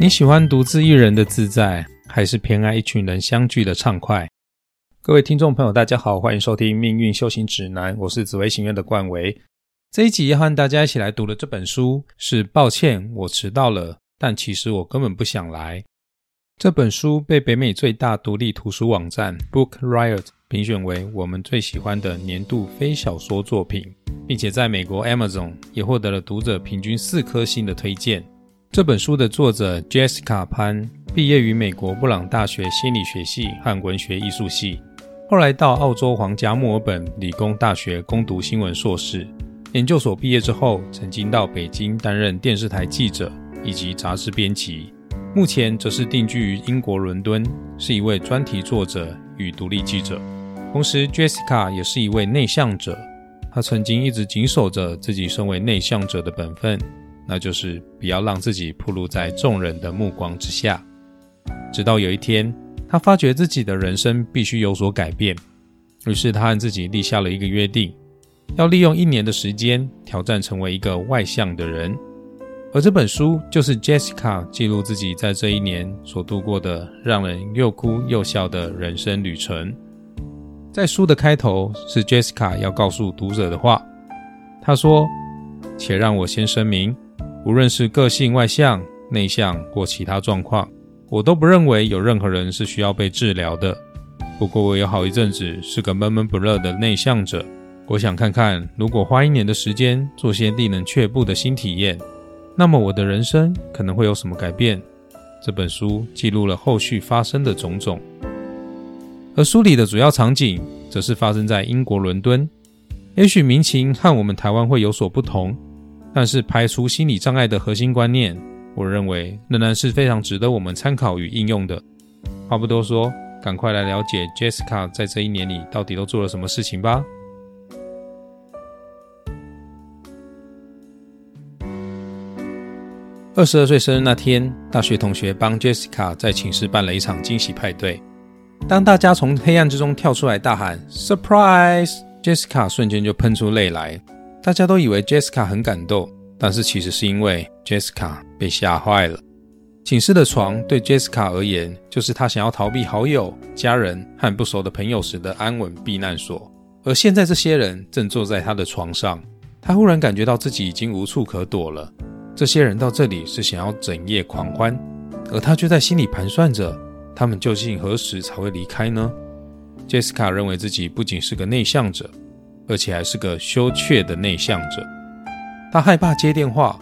你喜欢独自一人的自在，还是偏爱一群人相聚的畅快？各位听众朋友，大家好，欢迎收听《命运修行指南》，我是紫薇行院的冠维。这一集要和大家一起来读的这本书是《抱歉，我迟到了》，但其实我根本不想来。这本书被北美最大独立图书网站 Book Riot 评选为我们最喜欢的年度非小说作品，并且在美国 Amazon 也获得了读者平均四颗星的推荐。这本书的作者 Jessica 潘毕业于美国布朗大学心理学系和文学艺术系，后来到澳洲皇家墨尔本理工大学攻读新闻硕士。研究所毕业之后，曾经到北京担任电视台记者以及杂志编辑，目前则是定居于英国伦敦，是一位专题作者与独立记者。同时，Jessica 也是一位内向者，她曾经一直谨守着自己身为内向者的本分。那就是不要让自己暴露在众人的目光之下。直到有一天，他发觉自己的人生必须有所改变，于是他和自己立下了一个约定，要利用一年的时间挑战成为一个外向的人。而这本书就是 Jessica 记录自己在这一年所度过的让人又哭又笑的人生旅程。在书的开头是 Jessica 要告诉读者的话，他说：“且让我先声明。”无论是个性外向、内向或其他状况，我都不认为有任何人是需要被治疗的。不过，我有好一阵子是个闷闷不乐的内向者。我想看看，如果花一年的时间做些令人却步的新体验，那么我的人生可能会有什么改变？这本书记录了后续发生的种种，而书里的主要场景则是发生在英国伦敦。也许民情和我们台湾会有所不同。但是排除心理障碍的核心观念，我认为仍然是非常值得我们参考与应用的。话不多说，赶快来了解 Jessica 在这一年里到底都做了什么事情吧。二十二岁生日那天，大学同学帮 Jessica 在寝室办了一场惊喜派对。当大家从黑暗之中跳出来大喊 “surprise”，Jessica 瞬间就喷出泪来。大家都以为 Jessica 很感动，但是其实是因为 Jessica 被吓坏了。寝室的床对 Jessica 而言，就是她想要逃避好友、家人和不熟的朋友时的安稳避难所。而现在，这些人正坐在她的床上，她忽然感觉到自己已经无处可躲了。这些人到这里是想要整夜狂欢，而她却在心里盘算着，他们究竟何时才会离开呢？Jessica 认为自己不仅是个内向者。而且还是个羞怯的内向者，他害怕接电话。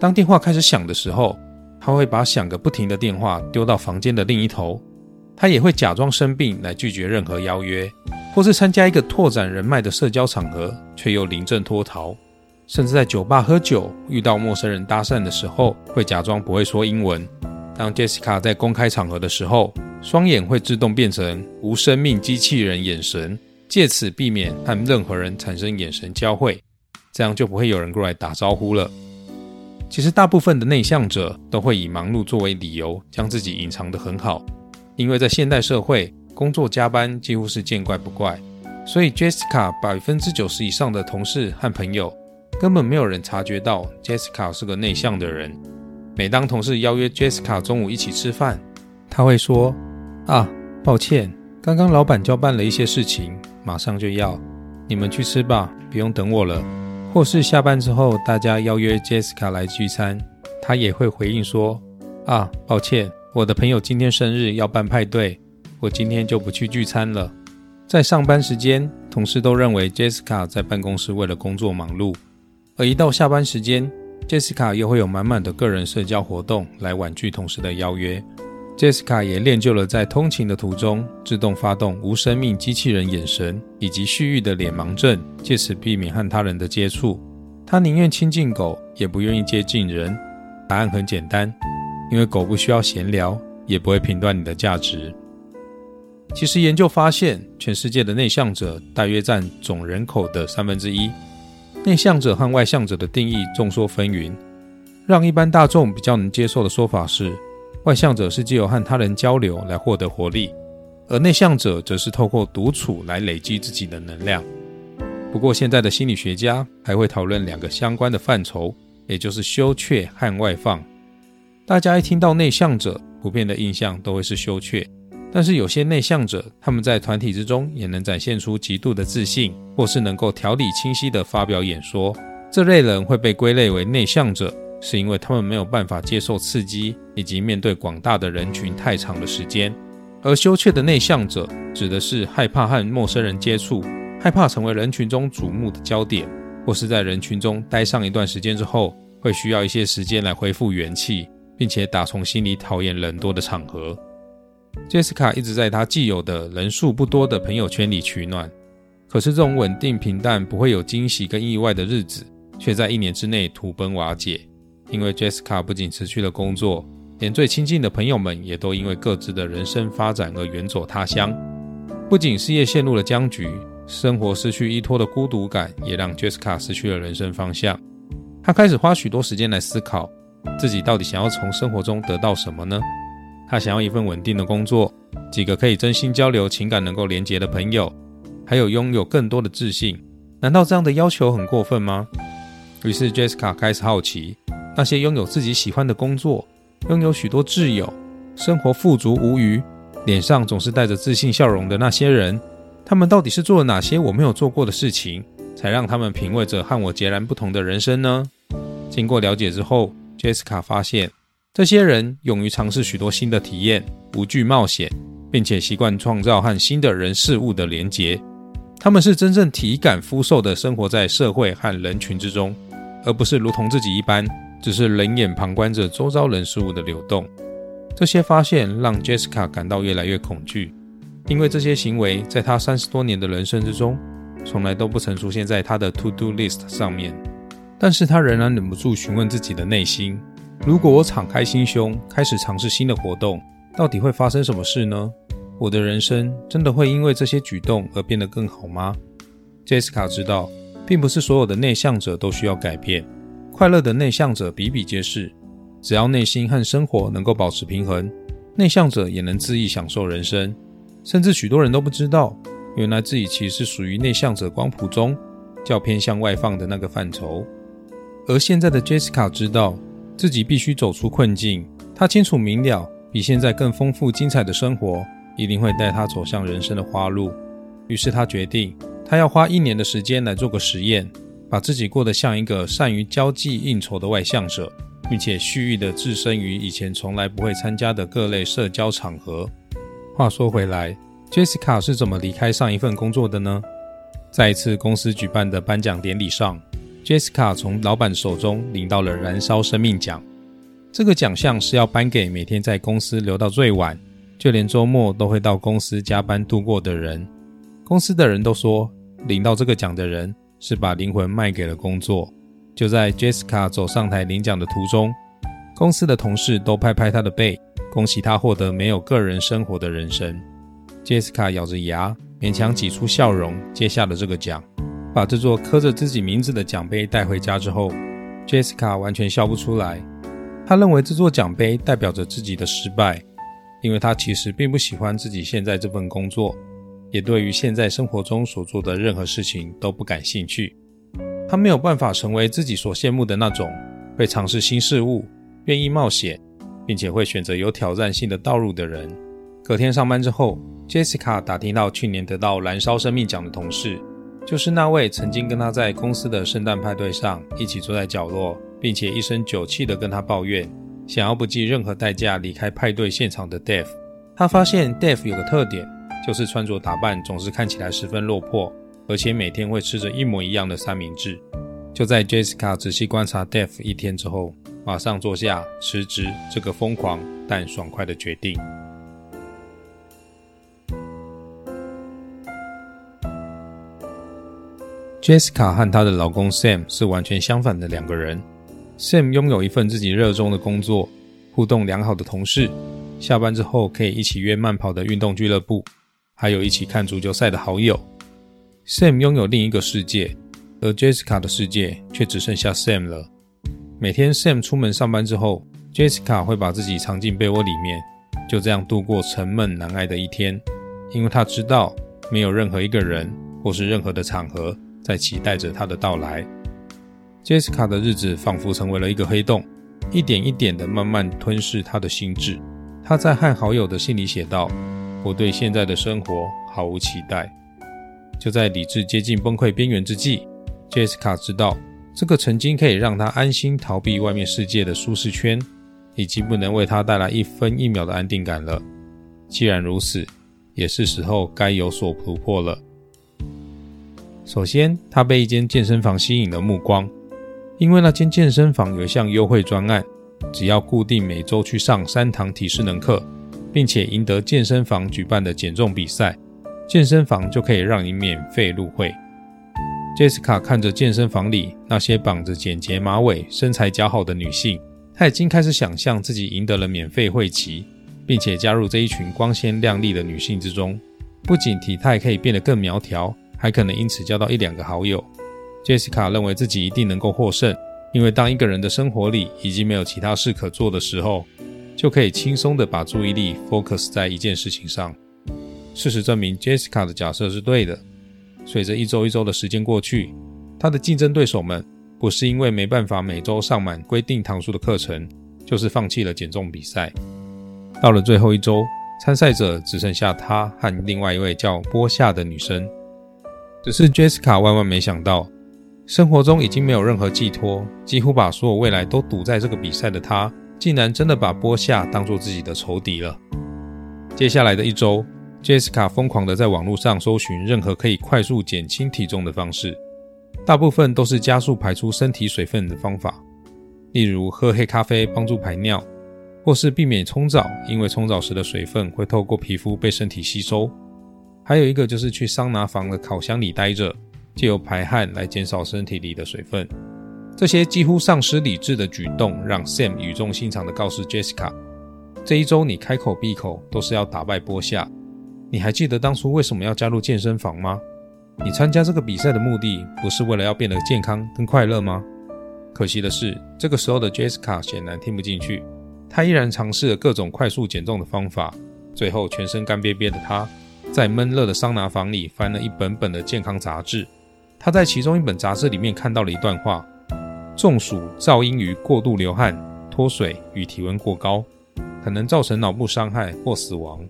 当电话开始响的时候，他会把响个不停的电话丢到房间的另一头。他也会假装生病来拒绝任何邀约，或是参加一个拓展人脉的社交场合，却又临阵脱逃。甚至在酒吧喝酒遇到陌生人搭讪的时候，会假装不会说英文。当 Jessica 在公开场合的时候，双眼会自动变成无生命机器人眼神。借此避免和任何人产生眼神交汇，这样就不会有人过来打招呼了。其实，大部分的内向者都会以忙碌作为理由，将自己隐藏得很好。因为在现代社会，工作加班几乎是见怪不怪，所以 Jessica 百分之九十以上的同事和朋友根本没有人察觉到 Jessica 是个内向的人。每当同事邀约 Jessica 中午一起吃饭，他会说：“啊，抱歉，刚刚老板交办了一些事情。”马上就要，你们去吃吧，不用等我了。或是下班之后，大家邀约 Jessica 来聚餐，他也会回应说：“啊，抱歉，我的朋友今天生日要办派对，我今天就不去聚餐了。”在上班时间，同事都认为 Jessica 在办公室为了工作忙碌，而一到下班时间，Jessica 又会有满满的个人社交活动来婉拒同事的邀约。Jessica 也练就了在通勤的途中自动发动无生命机器人眼神以及蓄意的脸盲症，借此避免和他人的接触。他宁愿亲近狗，也不愿意接近人。答案很简单，因为狗不需要闲聊，也不会评断你的价值。其实研究发现，全世界的内向者大约占总人口的三分之一。内向者和外向者的定义众说纷纭，让一般大众比较能接受的说法是。外向者是借由和他人交流来获得活力，而内向者则是透过独处来累积自己的能量。不过，现在的心理学家还会讨论两个相关的范畴，也就是羞怯和外放。大家一听到内向者，普遍的印象都会是羞怯。但是有些内向者，他们在团体之中也能展现出极度的自信，或是能够条理清晰地发表演说。这类人会被归类为内向者，是因为他们没有办法接受刺激，以及面对广大的人群太长的时间。而羞怯的内向者，指的是害怕和陌生人接触，害怕成为人群中瞩目的焦点，或是在人群中待上一段时间之后，会需要一些时间来恢复元气，并且打从心里讨厌人多的场合。Jessica 一直在她既有的人数不多的朋友圈里取暖，可是这种稳定平淡、不会有惊喜跟意外的日子，却在一年之内土崩瓦解。因为 Jessica 不仅辞去了工作，连最亲近的朋友们也都因为各自的人生发展而远走他乡。不仅事业陷入了僵局，生活失去依托的孤独感，也让 Jessica 失去了人生方向。她开始花许多时间来思考，自己到底想要从生活中得到什么呢？他想要一份稳定的工作，几个可以真心交流、情感能够连结的朋友，还有拥有更多的自信。难道这样的要求很过分吗？于是 Jessica 开始好奇，那些拥有自己喜欢的工作、拥有许多挚友、生活富足无余、脸上总是带着自信笑容的那些人，他们到底是做了哪些我没有做过的事情，才让他们品味着和我截然不同的人生呢？经过了解之后，Jessica 发现。这些人勇于尝试许多新的体验，不惧冒险，并且习惯创造和新的人事物的连结。他们是真正体感肤受的生活在社会和人群之中，而不是如同自己一般，只是冷眼旁观着周遭人事物的流动。这些发现让 Jessica 感到越来越恐惧，因为这些行为在她三十多年的人生之中，从来都不曾出现在她的 To Do List 上面。但是他仍然忍不住询问自己的内心。如果我敞开心胸，开始尝试新的活动，到底会发生什么事呢？我的人生真的会因为这些举动而变得更好吗？Jessica 知道，并不是所有的内向者都需要改变，快乐的内向者比比皆是。只要内心和生活能够保持平衡，内向者也能恣意享受人生。甚至许多人都不知道，原来自己其实属于内向者光谱中较偏向外放的那个范畴。而现在的 Jessica 知道。自己必须走出困境。他清楚明了，比现在更丰富精彩的生活一定会带他走向人生的花路。于是他决定，他要花一年的时间来做个实验，把自己过得像一个善于交际应酬的外向者，并且蓄意的置身于以前从来不会参加的各类社交场合。话说回来，Jessica 是怎么离开上一份工作的呢？在一次公司举办的颁奖典礼上。Jessica 从老板手中领到了燃烧生命奖。这个奖项是要颁给每天在公司留到最晚，就连周末都会到公司加班度过的人。公司的人都说，领到这个奖的人是把灵魂卖给了工作。就在 Jessica 走上台领奖的途中，公司的同事都拍拍她的背，恭喜她获得没有个人生活的人生。Jessica 咬着牙，勉强挤出笑容，接下了这个奖。把这座刻着自己名字的奖杯带回家之后，Jessica 完全笑不出来。她认为这座奖杯代表着自己的失败，因为她其实并不喜欢自己现在这份工作，也对于现在生活中所做的任何事情都不感兴趣。她没有办法成为自己所羡慕的那种会尝试新事物、愿意冒险，并且会选择有挑战性的道路的人。隔天上班之后，Jessica 打听到去年得到燃烧生命奖的同事。就是那位曾经跟他在公司的圣诞派对上一起坐在角落，并且一身酒气的跟他抱怨，想要不计任何代价离开派对现场的 Dave。他发现 Dave 有个特点，就是穿着打扮总是看起来十分落魄，而且每天会吃着一模一样的三明治。就在 Jessica 仔细观察 Dave 一天之后，马上做下辞职这个疯狂但爽快的决定。Jessica 和她的老公 Sam 是完全相反的两个人。Sam 拥有一份自己热衷的工作，互动良好的同事，下班之后可以一起约慢跑的运动俱乐部，还有一起看足球赛的好友。Sam 拥有另一个世界，而 Jessica 的世界却只剩下 Sam 了。每天 Sam 出门上班之后，Jessica 会把自己藏进被窝里面，就这样度过沉闷难挨的一天，因为她知道没有任何一个人或是任何的场合。在期待着他的到来。Jessica 的日子仿佛成为了一个黑洞，一点一点的慢慢吞噬他的心智。他在和好友的信里写道：“我对现在的生活毫无期待。”就在理智接近崩溃边缘之际，Jessica 知道这个曾经可以让他安心逃避外面世界的舒适圈，已经不能为他带来一分一秒的安定感了。既然如此，也是时候该有所突破了。首先，他被一间健身房吸引了目光，因为那间健身房有一项优惠专案，只要固定每周去上三堂体适能课，并且赢得健身房举办的减重比赛，健身房就可以让你免费入会。Jessica 看着健身房里那些绑着简洁马尾、身材姣好的女性，她已经开始想象自己赢得了免费会籍。并且加入这一群光鲜亮丽的女性之中，不仅体态可以变得更苗条，还可能因此交到一两个好友。Jessica 认为自己一定能够获胜，因为当一个人的生活里已经没有其他事可做的时候，就可以轻松的把注意力 focus 在一件事情上。事实证明，Jessica 的假设是对的。随着一周一周的时间过去，她的竞争对手们不是因为没办法每周上满规定堂数的课程，就是放弃了减重比赛。到了最后一周，参赛者只剩下他和另外一位叫波夏的女生。只是 Jessica 万万没想到，生活中已经没有任何寄托，几乎把所有未来都赌在这个比赛的她，竟然真的把波夏当做自己的仇敌了。接下来的一周，Jessica 疯狂地在网络上搜寻任何可以快速减轻体重的方式，大部分都是加速排出身体水分的方法，例如喝黑咖啡帮助排尿。或是避免冲澡，因为冲澡时的水分会透过皮肤被身体吸收。还有一个就是去桑拿房的烤箱里待着，借由排汗来减少身体里的水分。这些几乎丧失理智的举动，让 Sam 语重心长地告诉 Jessica：“ 这一周你开口闭口都是要打败波夏。你还记得当初为什么要加入健身房吗？你参加这个比赛的目的不是为了要变得健康更快乐吗？”可惜的是，这个时候的 Jessica 显然听不进去。他依然尝试了各种快速减重的方法，最后全身干瘪瘪的他，在闷热的桑拿房里翻了一本本的健康杂志。他在其中一本杂志里面看到了一段话：中暑噪音于过度流汗、脱水与体温过高，可能造成脑部伤害或死亡。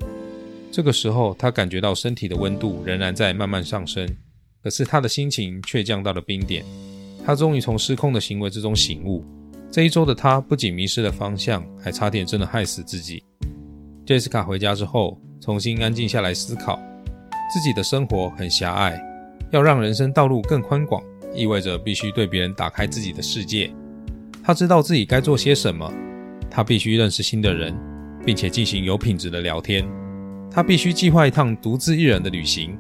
这个时候，他感觉到身体的温度仍然在慢慢上升，可是他的心情却降到了冰点。他终于从失控的行为之中醒悟。这一周的他不仅迷失了方向，还差点真的害死自己。杰斯卡回家之后，重新安静下来思考，自己的生活很狭隘，要让人生道路更宽广，意味着必须对别人打开自己的世界。他知道自己该做些什么，他必须认识新的人，并且进行有品质的聊天。他必须计划一趟独自一人的旅行，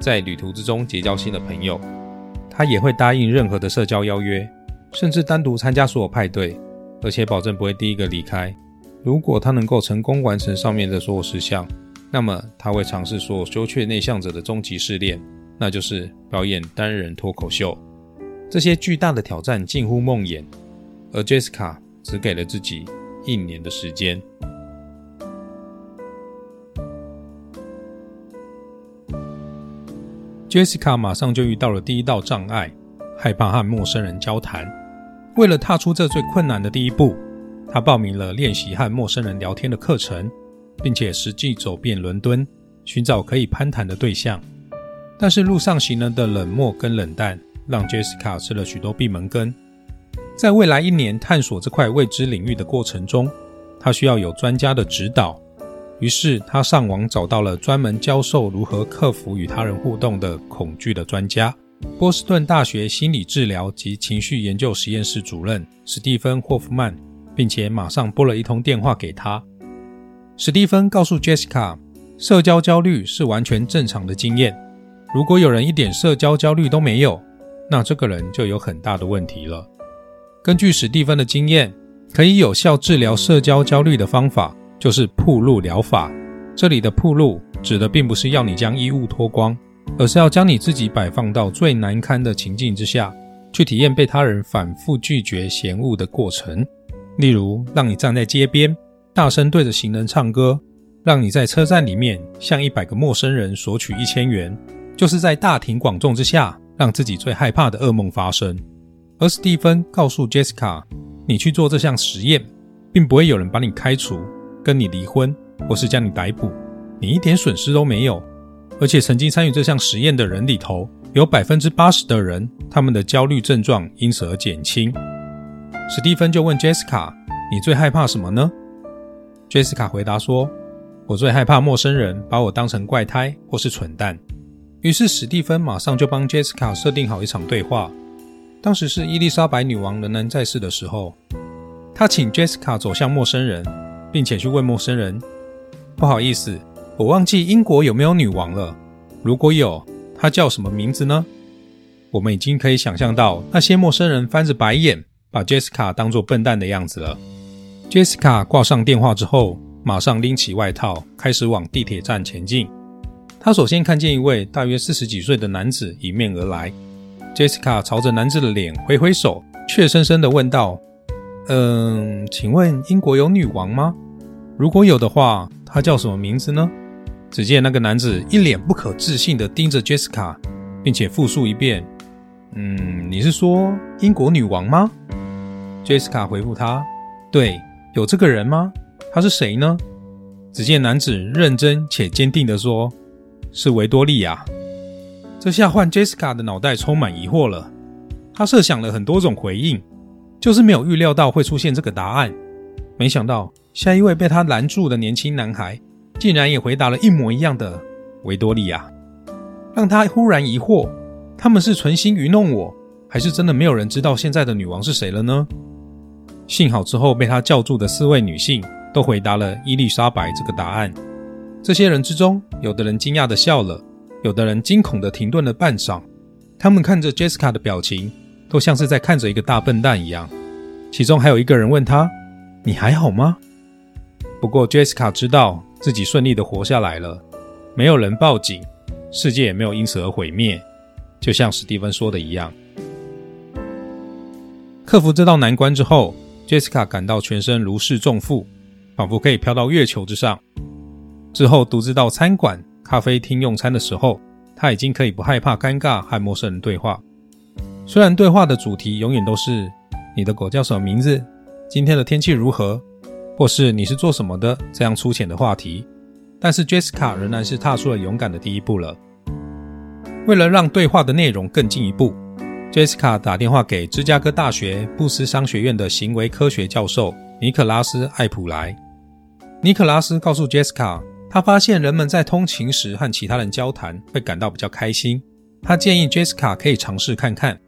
在旅途之中结交新的朋友。他也会答应任何的社交邀约。甚至单独参加所有派对，而且保证不会第一个离开。如果他能够成功完成上面的所有事项，那么他会尝试说羞怯内向者的终极试炼，那就是表演单人脱口秀。这些巨大的挑战近乎梦魇，而 Jessica 只给了自己一年的时间。Jessica 马上就遇到了第一道障碍，害怕和陌生人交谈。为了踏出这最困难的第一步，他报名了练习和陌生人聊天的课程，并且实际走遍伦敦，寻找可以攀谈的对象。但是路上行人的冷漠跟冷淡，让 Jessica 吃了许多闭门羹。在未来一年探索这块未知领域的过程中，他需要有专家的指导。于是他上网找到了专门教授如何克服与他人互动的恐惧的专家。波士顿大学心理治疗及情绪研究实验室主任史蒂芬·霍夫曼，并且马上拨了一通电话给他。史蒂芬告诉 Jessica，社交焦虑是完全正常的经验。如果有人一点社交焦虑都没有，那这个人就有很大的问题了。根据史蒂芬的经验，可以有效治疗社交焦虑的方法就是铺路疗法。这里的铺路指的并不是要你将衣物脱光。而是要将你自己摆放到最难堪的情境之下，去体验被他人反复拒绝、嫌恶的过程。例如，让你站在街边，大声对着行人唱歌；让你在车站里面向一百个陌生人索取一千元；就是在大庭广众之下让自己最害怕的噩梦发生。而史蒂芬告诉 Jessica：“ 你去做这项实验，并不会有人把你开除、跟你离婚，或是将你逮捕，你一点损失都没有。而且曾经参与这项实验的人里头，有百分之八十的人，他们的焦虑症状因此而减轻。”史蒂芬就问 Jessica：“ 你最害怕什么呢？”Jessica 回答说：“我最害怕陌生人把我当成怪胎或是蠢蛋。”于是史蒂芬马上就帮 Jessica 设定好一场对话。当时是伊丽莎白女王仍然在世的时候，他请 Jessica 走向陌生人，并且去问陌生人：“不好意思，我忘记英国有没有女王了。如果有，她叫什么名字呢？”我们已经可以想象到那些陌生人翻着白眼，把 Jessica 当作笨蛋的样子了。Jessica 挂上电话之后，马上拎起外套，开始往地铁站前进。他首先看见一位大约四十几岁的男子迎面而来。Jessica 朝着男子的脸挥挥手，怯生生地问道：“嗯，请问英国有女王吗？如果有的话，她叫什么名字呢？”只见那个男子一脸不可置信地盯着 Jessica，并且复述一遍：“嗯，你是说英国女王吗？”Jessica 回复他：“对，有这个人吗？他是谁呢？”只见男子认真且坚定地说：“是维多利亚。”这下换 Jessica 的脑袋充满疑惑了。他设想了很多种回应，就是没有预料到会出现这个答案。没想到下一位被他拦住的年轻男孩，竟然也回答了一模一样的维多利亚，让他忽然疑惑：他们是存心愚弄我，还是真的没有人知道现在的女王是谁了呢？幸好之后被他叫住的四位女性都回答了伊丽莎白这个答案。这些人之中，有的人惊讶的笑了。有的人惊恐的停顿了半晌，他们看着 Jessica 的表情，都像是在看着一个大笨蛋一样。其中还有一个人问他：“你还好吗？”不过 Jessica 知道自己顺利的活下来了，没有人报警，世界也没有因此而毁灭。就像史蒂芬说的一样，克服这道难关之后，Jessica 感到全身如释重负，仿佛可以飘到月球之上。之后独自到餐馆。咖啡厅用餐的时候，他已经可以不害怕尴尬和陌生人对话。虽然对话的主题永远都是“你的狗叫什么名字？今天的天气如何？”或是“你是做什么的”这样粗浅的话题，但是 Jessica 仍然是踏出了勇敢的第一步了。为了让对话的内容更进一步，Jessica 打电话给芝加哥大学布斯商学院的行为科学教授尼克拉斯·艾普莱。尼克拉斯告诉 Jessica。他发现人们在通勤时和其他人交谈会感到比较开心。他建议 Jessica 可以尝试看看，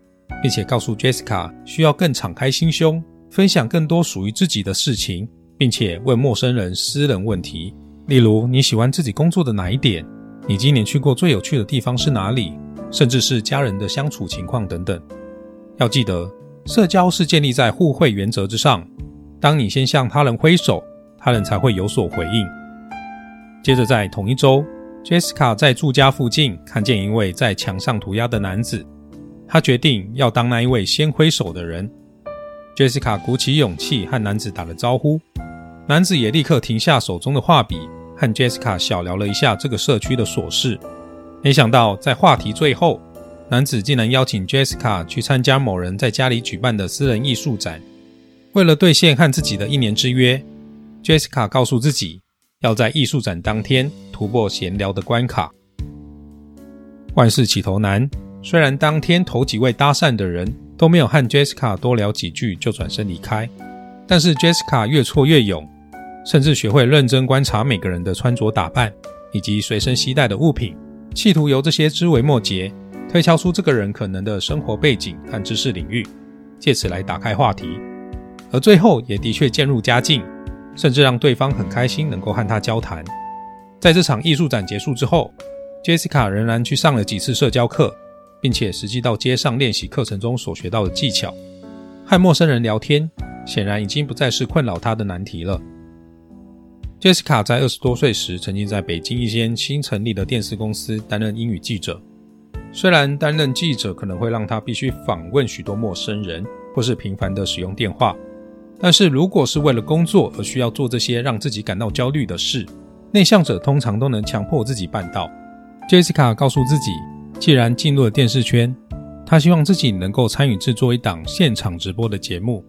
并且告诉 Jessica 需要更敞开心胸，分享更多属于自己的事情，并且问陌生人私人问题，例如你喜欢自己工作的哪一点，你今年去过最有趣的地方是哪里，甚至是家人的相处情况等等。要记得，社交是建立在互惠原则之上。当你先向他人挥手，他人才会有所回应。接着，在同一周，Jessica 在住家附近看见一位在墙上涂鸦的男子，她决定要当那一位先挥手的人。Jessica 鼓起勇气和男子打了招呼，男子也立刻停下手中的画笔，和 Jessica 小聊了一下这个社区的琐事。没想到，在话题最后，男子竟然邀请 Jessica 去参加某人在家里举办的私人艺术展。为了兑现和自己的一年之约，Jessica 告诉自己。要在艺术展当天突破闲聊的关卡。万事起头难，虽然当天头几位搭讪的人都没有和 Jessica 多聊几句就转身离开，但是 Jessica 越挫越勇，甚至学会认真观察每个人的穿着打扮以及随身携带的物品，企图由这些枝微末节推敲出这个人可能的生活背景和知识领域，借此来打开话题，而最后也的确渐入佳境。甚至让对方很开心能够和他交谈。在这场艺术展结束之后，Jessica 仍然去上了几次社交课，并且实际到街上练习课程中所学到的技巧。和陌生人聊天，显然已经不再是困扰他的难题了。Jessica 在二十多岁时，曾经在北京一间新成立的电视公司担任英语记者。虽然担任记者可能会让他必须访问许多陌生人，或是频繁的使用电话。但是如果是为了工作而需要做这些让自己感到焦虑的事，内向者通常都能强迫自己办到。Jessica 告诉自己，既然进入了电视圈，他希望自己能够参与制作一档现场直播的节目，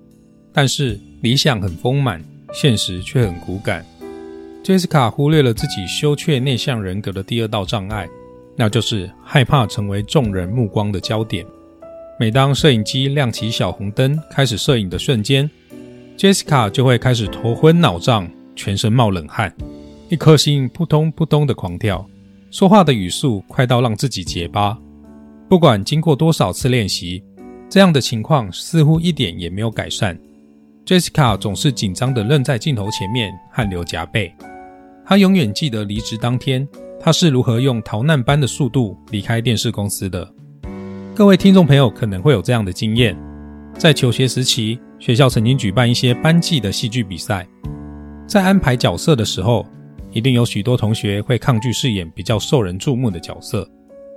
但是理想很丰满，现实却很骨感。Jessica 忽略了自己羞怯内向人格的第二道障碍，那就是害怕成为众人目光的焦点。每当摄影机亮起小红灯，开始摄影的瞬间，Jessica 就会开始头昏脑胀，全身冒冷汗，一颗心扑通扑通的狂跳，说话的语速快到让自己结巴。不管经过多少次练习，这样的情况似乎一点也没有改善。Jessica 总是紧张地愣在镜头前面，汗流浃背。她永远记得离职当天，她是如何用逃难般的速度离开电视公司的。各位听众朋友可能会有这样的经验：在求学时期，学校曾经举办一些班级的戏剧比赛，在安排角色的时候，一定有许多同学会抗拒饰演比较受人注目的角色，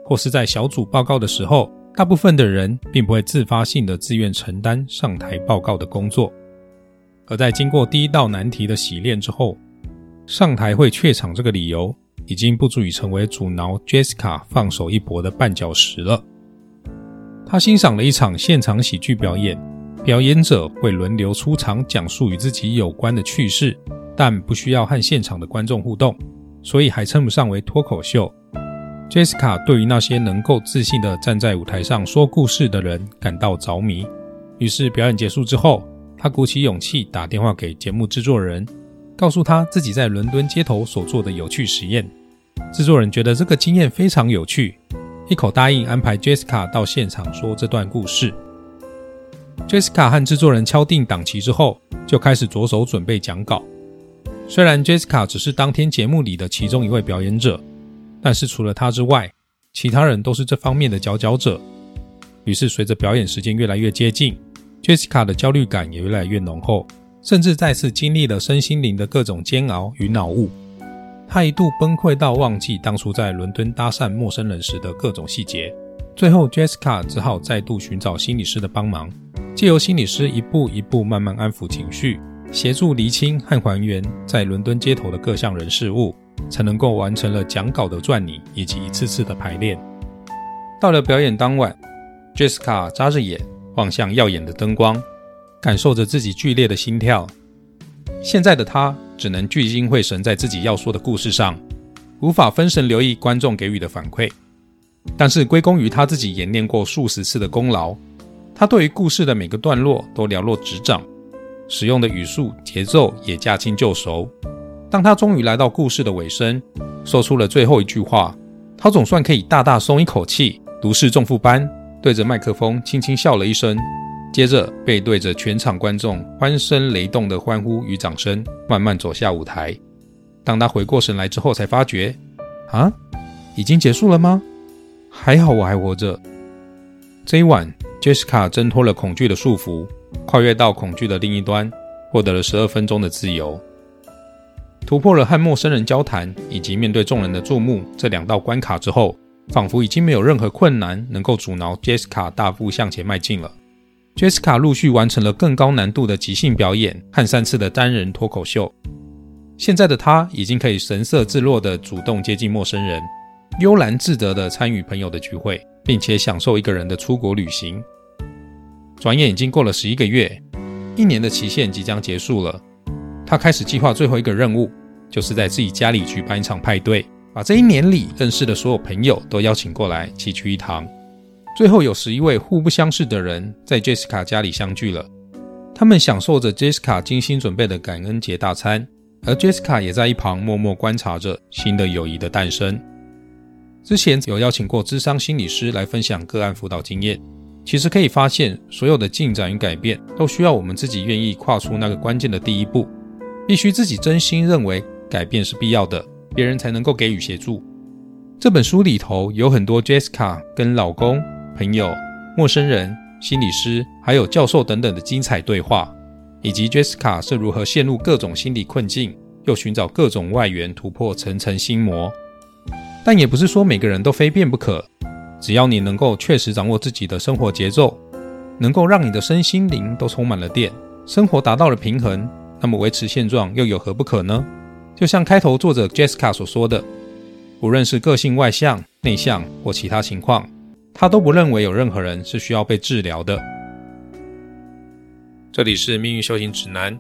或是在小组报告的时候，大部分的人并不会自发性的自愿承担上台报告的工作。而在经过第一道难题的洗练之后，上台会怯场这个理由已经不足以成为阻挠 Jessica 放手一搏的绊脚石了。他欣赏了一场现场喜剧表演，表演者会轮流出场讲述与自己有关的趣事，但不需要和现场的观众互动，所以还称不上为脱口秀。Jessica 对于那些能够自信地站在舞台上说故事的人感到着迷，于是表演结束之后，他鼓起勇气打电话给节目制作人，告诉他自己在伦敦街头所做的有趣实验。制作人觉得这个经验非常有趣。一口答应安排 Jessica 到现场说这段故事。Jessica 和制作人敲定档期之后，就开始着手准备讲稿。虽然 Jessica 只是当天节目里的其中一位表演者，但是除了她之外，其他人都是这方面的佼佼者。于是，随着表演时间越来越接近，Jessica 的焦虑感也越来越浓厚，甚至再次经历了身心灵的各种煎熬与脑雾。她一度崩溃到忘记当初在伦敦搭讪陌生人时的各种细节。最后，Jessica 只好再度寻找心理师的帮忙，借由心理师一步一步慢慢安抚情绪，协助厘清和还原在伦敦街头的各项人事物，才能够完成了讲稿的撰拟以及一次次的排练。到了表演当晚，Jessica 眨着眼望向耀眼的灯光，感受着自己剧烈的心跳。现在的他。只能聚精会神在自己要说的故事上，无法分神留意观众给予的反馈。但是归功于他自己演练过数十次的功劳，他对于故事的每个段落都了若指掌，使用的语速节奏也驾轻就熟。当他终于来到故事的尾声，说出了最后一句话，他总算可以大大松一口气，如释重负般对着麦克风轻轻笑了一声。接着背对着全场观众欢声雷动的欢呼与掌声，慢慢走下舞台。当他回过神来之后，才发觉，啊，已经结束了吗？还好我还活着。这一晚，Jessica 挣脱了恐惧的束缚，跨越到恐惧的另一端，获得了十二分钟的自由，突破了和陌生人交谈以及面对众人的注目这两道关卡之后，仿佛已经没有任何困难能够阻挠 Jessica 大步向前迈进了。Jessica 陆续完成了更高难度的即兴表演和三次的单人脱口秀。现在的她已经可以神色自若地主动接近陌生人，悠然自得地参与朋友的聚会，并且享受一个人的出国旅行。转眼已经过了十一个月，一年的期限即将结束了。她开始计划最后一个任务，就是在自己家里举办一场派对，把这一年里认识的所有朋友都邀请过来齐聚一堂。最后有十一位互不相识的人在 Jessica 家里相聚了，他们享受着 Jessica 精心准备的感恩节大餐，而 Jessica 也在一旁默默观察着新的友谊的诞生。之前有邀请过智商心理师来分享个案辅导经验，其实可以发现，所有的进展与改变都需要我们自己愿意跨出那个关键的第一步，必须自己真心认为改变是必要的，别人才能够给予协助。这本书里头有很多 Jessica 跟老公。朋友、陌生人、心理师，还有教授等等的精彩对话，以及 Jessica 是如何陷入各种心理困境，又寻找各种外援突破层层心魔。但也不是说每个人都非变不可，只要你能够确实掌握自己的生活节奏，能够让你的身心灵都充满了电，生活达到了平衡，那么维持现状又有何不可呢？就像开头作者 Jessica 所说的，无论是个性外向、内向或其他情况。他都不认为有任何人是需要被治疗的。这里是命运修行指南。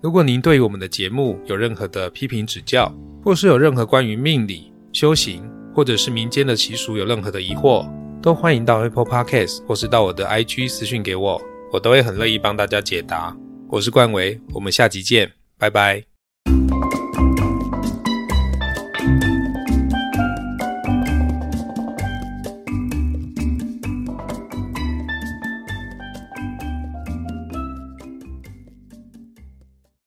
如果您对于我们的节目有任何的批评指教，或是有任何关于命理、修行，或者是民间的习俗有任何的疑惑，都欢迎到 Apple Podcast 或是到我的 IG 私讯给我，我都会很乐意帮大家解答。我是冠维，我们下集见，拜拜。